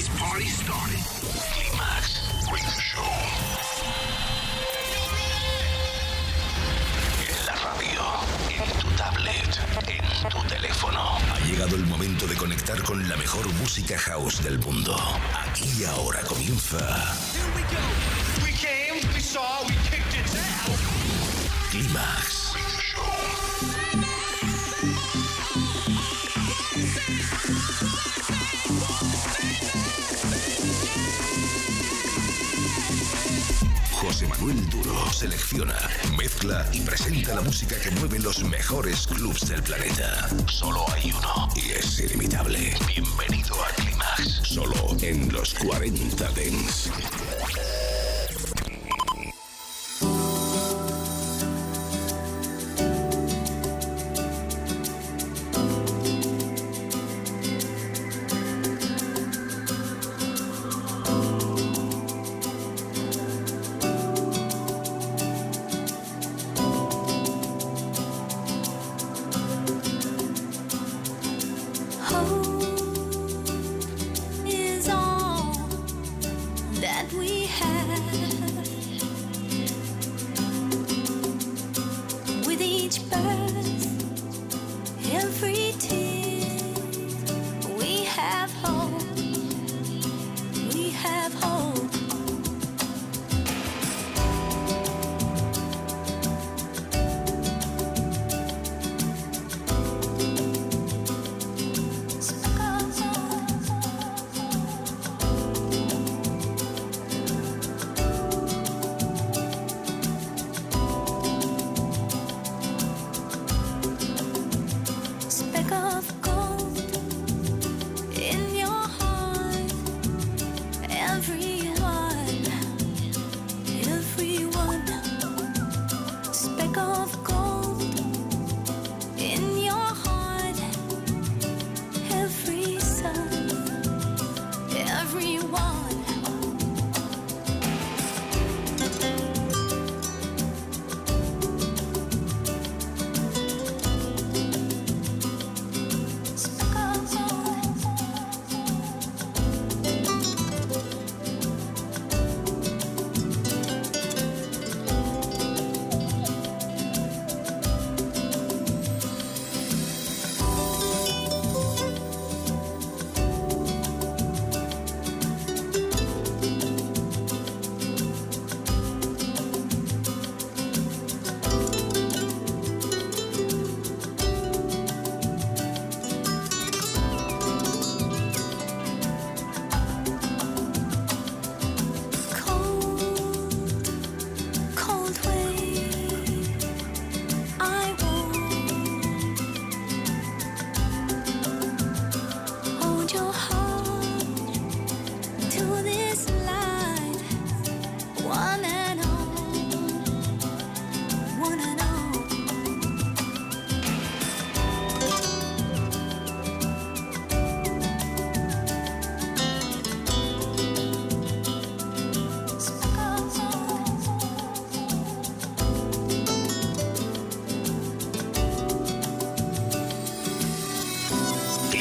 This party started. Climax Radio Show. En la radio, en tu tablet, en tu teléfono. Ha llegado el momento de conectar con la mejor música house del mundo. Aquí y ahora comienza. Here we go. We came, we saw, we kicked its ass. Climax Manuel Duro selecciona, mezcla y presenta la música que mueve los mejores clubs del planeta. Solo hay uno y es ilimitable. Bienvenido a Climax, solo en los 40 Dents.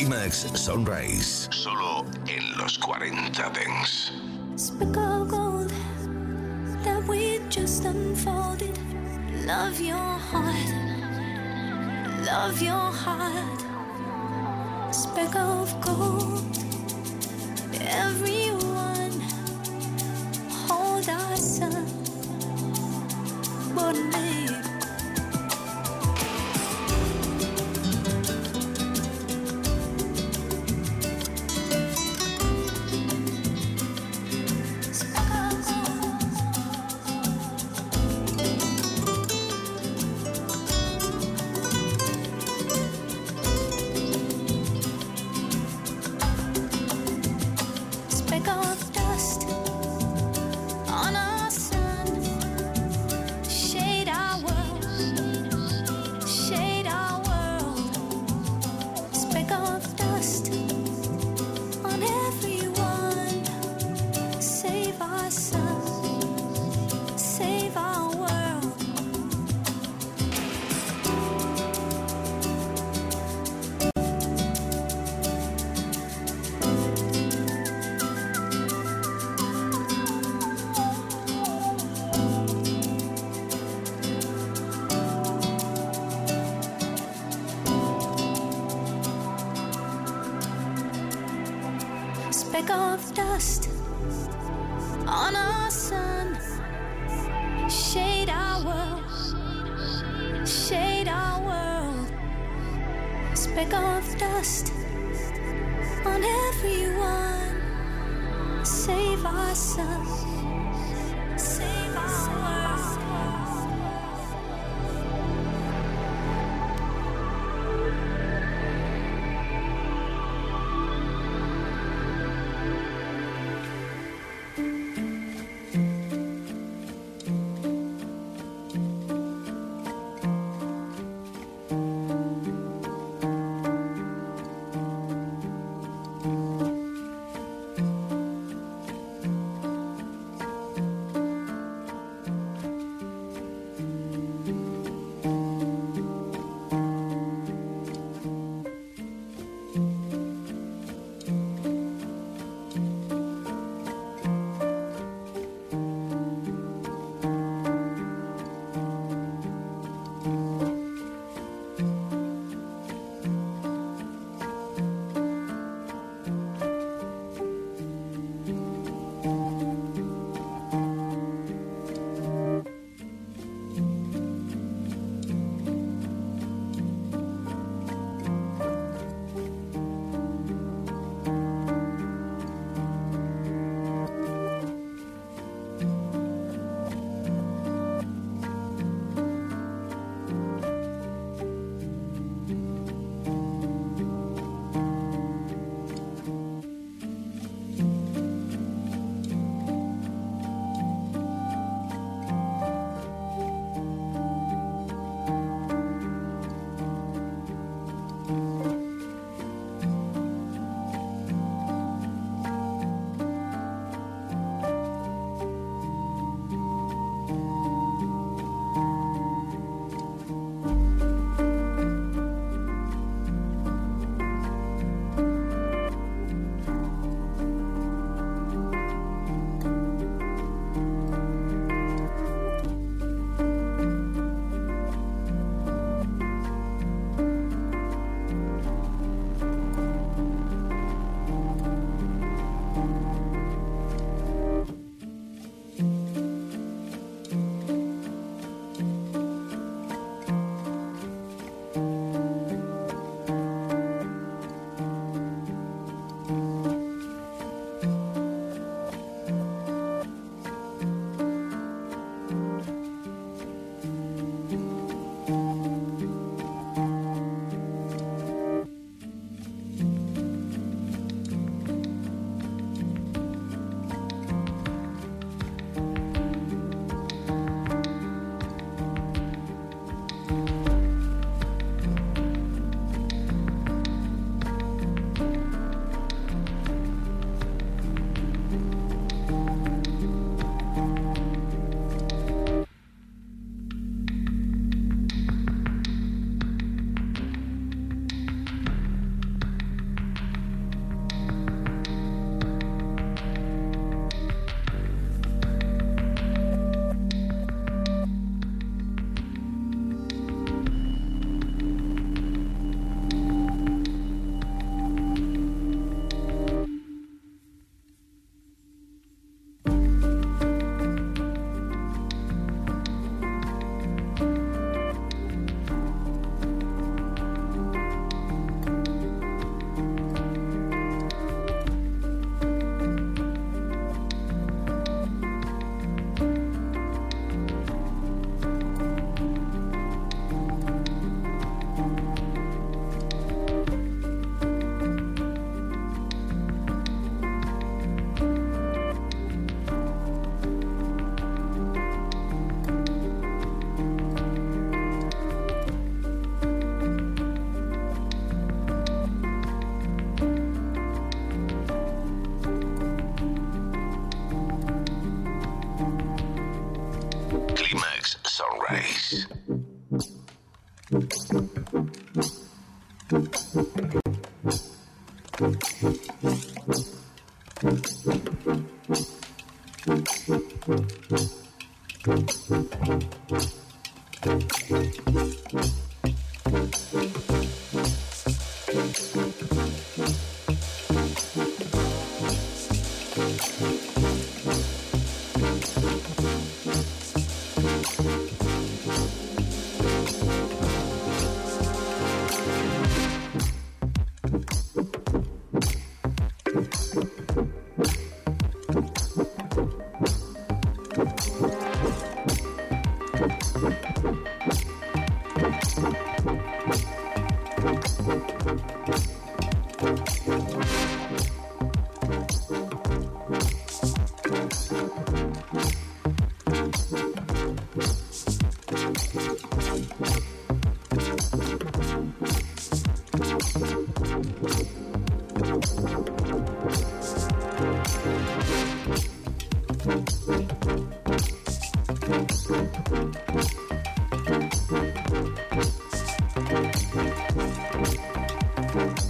Climax Sunrise, solo en los 40 Dance. Speck of gold that we just unfolded. Love your heart, love your heart. Speck of gold, everyone hold our of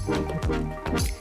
living in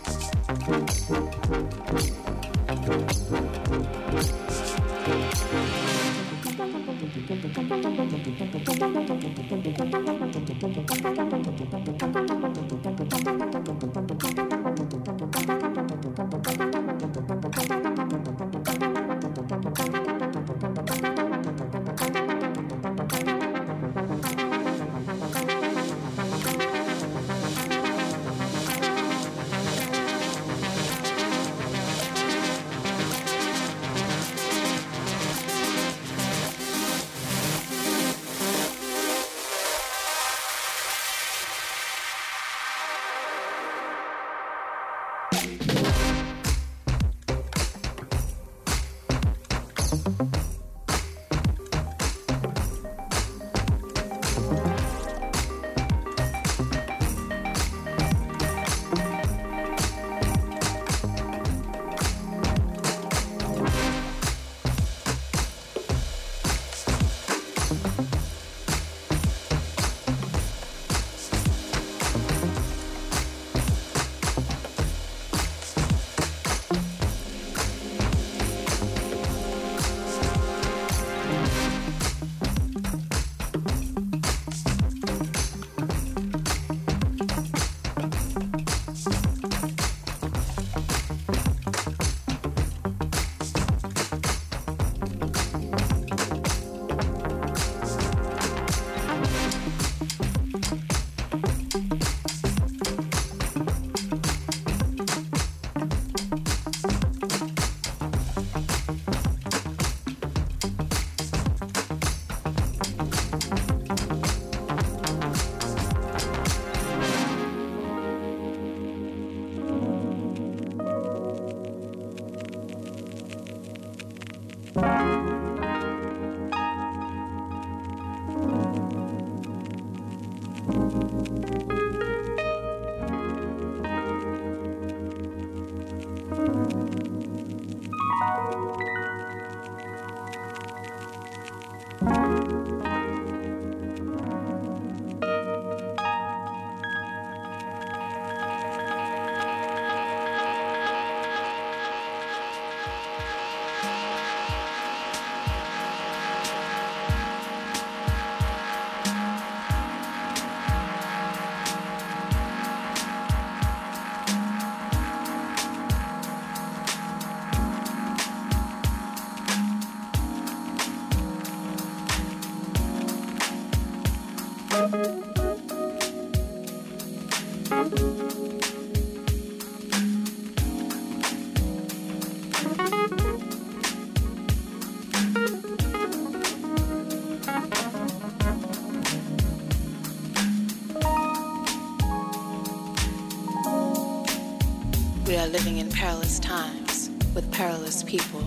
perilous times with perilous people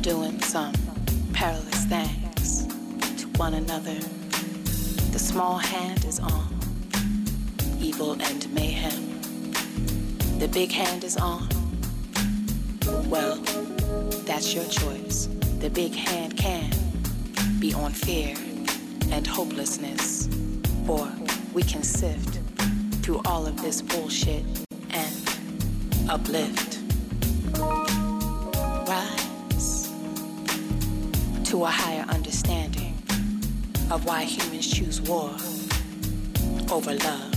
doing some perilous things to one another. The small hand is on evil and mayhem. The big hand is on. Well, that's your choice. The big hand can be on fear and hopelessness, or we can sift through all of this bullshit and uplift, to a higher understanding of why humans choose war over love.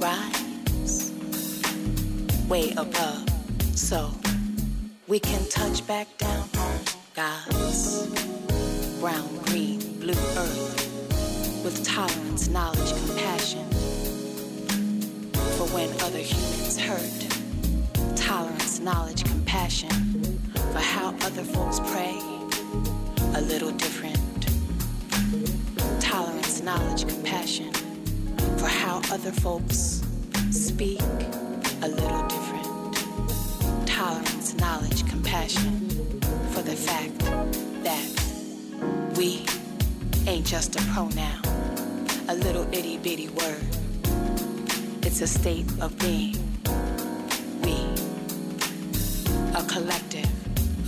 Rise way above so we can touch back down on God's brown, green, blue earth with tolerance, knowledge, compassion for when other humans hurt. Tolerance, knowledge, compassion for how other folks pray. A little different. Tolerance, knowledge, compassion for how other folks speak. A little different. Tolerance, knowledge, compassion for the fact that we ain't just a pronoun, a little itty bitty word It's a state of being.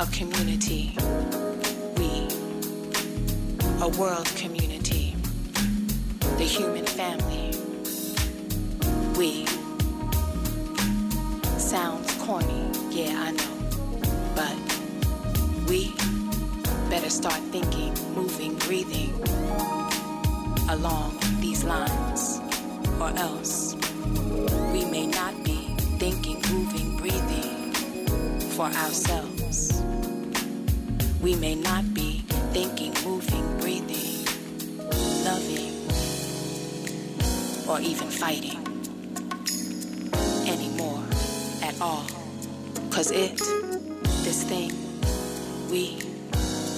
A community. We, a world community. The human family. We. Sounds corny, yeah, I know. But we better start thinking, moving, breathing along these lines, or else we may not be thinking, moving, breathing for ourselves. Fighting anymore at all. Cause it, this thing we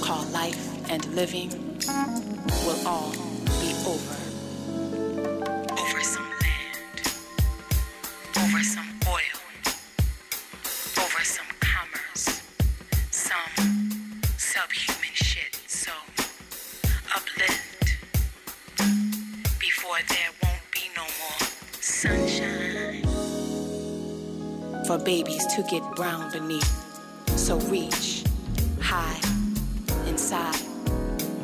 call life and living, will all be over. Over babies to get brown beneath. So reach high inside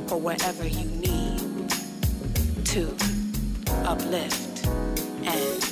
for wherever you need to uplift and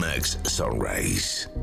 Climax Sunrise.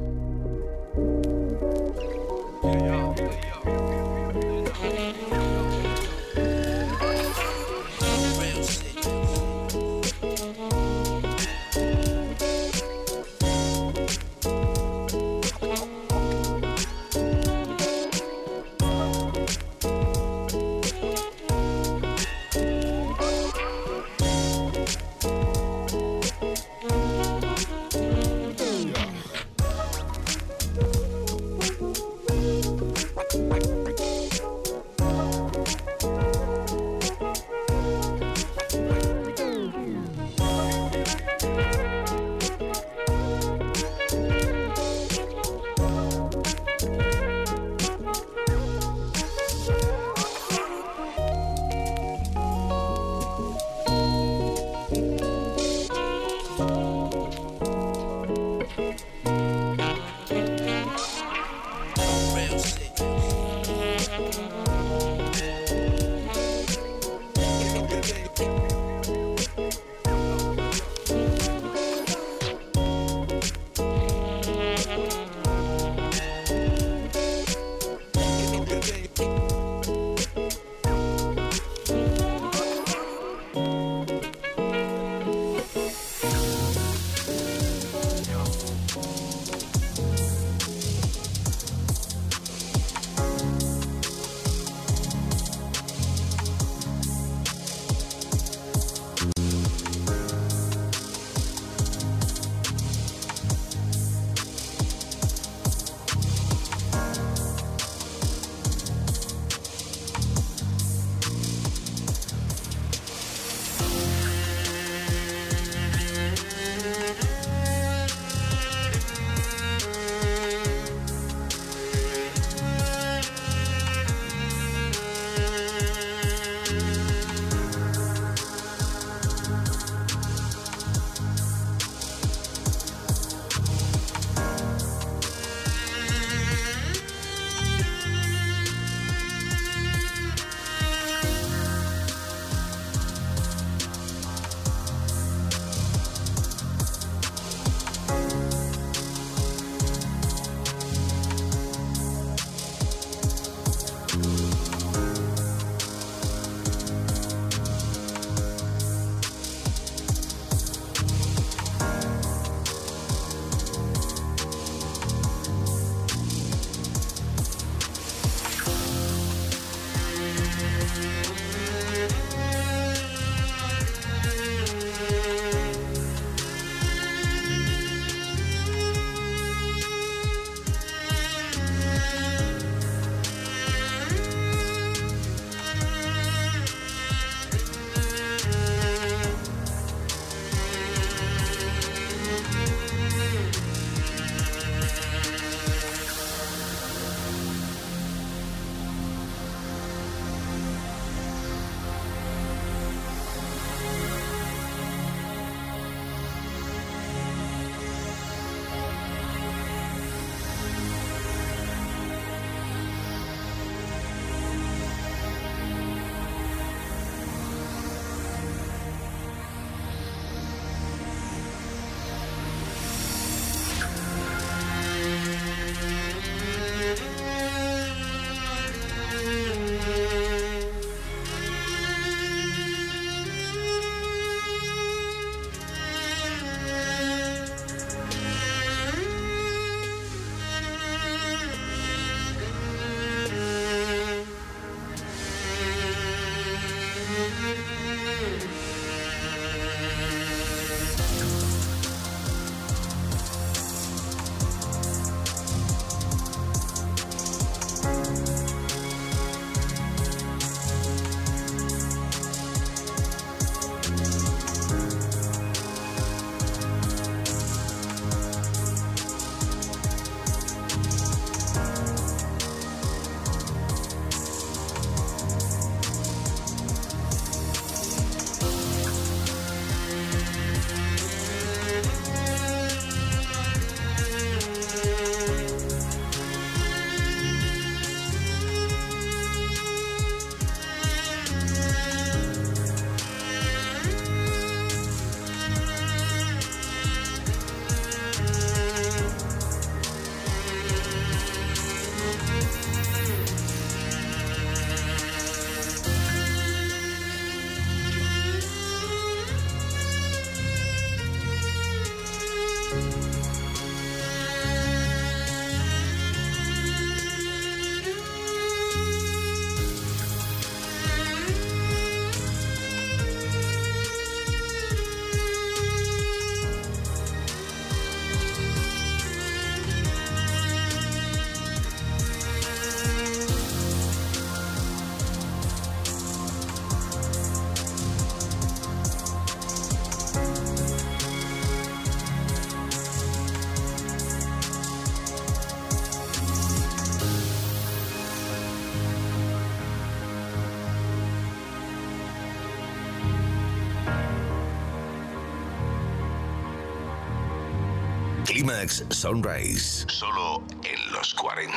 Clímax Sunrise. Solo en los 40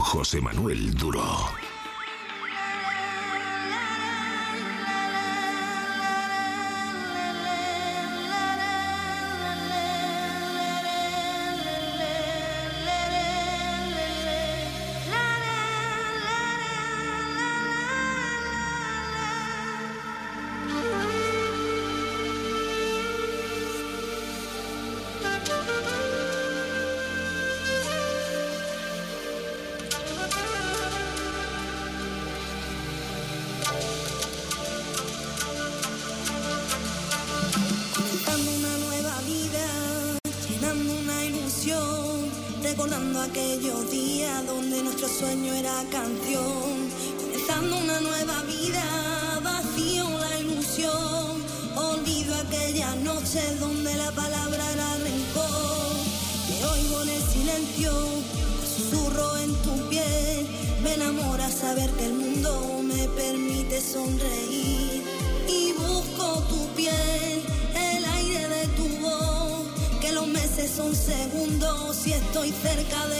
José Manuel Duro. Sueño era canción, comenzando una nueva vida, vacío la ilusión, olvido aquellas noches donde la palabra era rencor, te oigo en el silencio, susurro en tu piel, me enamora saber que el mundo me permite sonreír. Y busco tu piel, el aire de tu voz, que los meses son segundos si estoy cerca de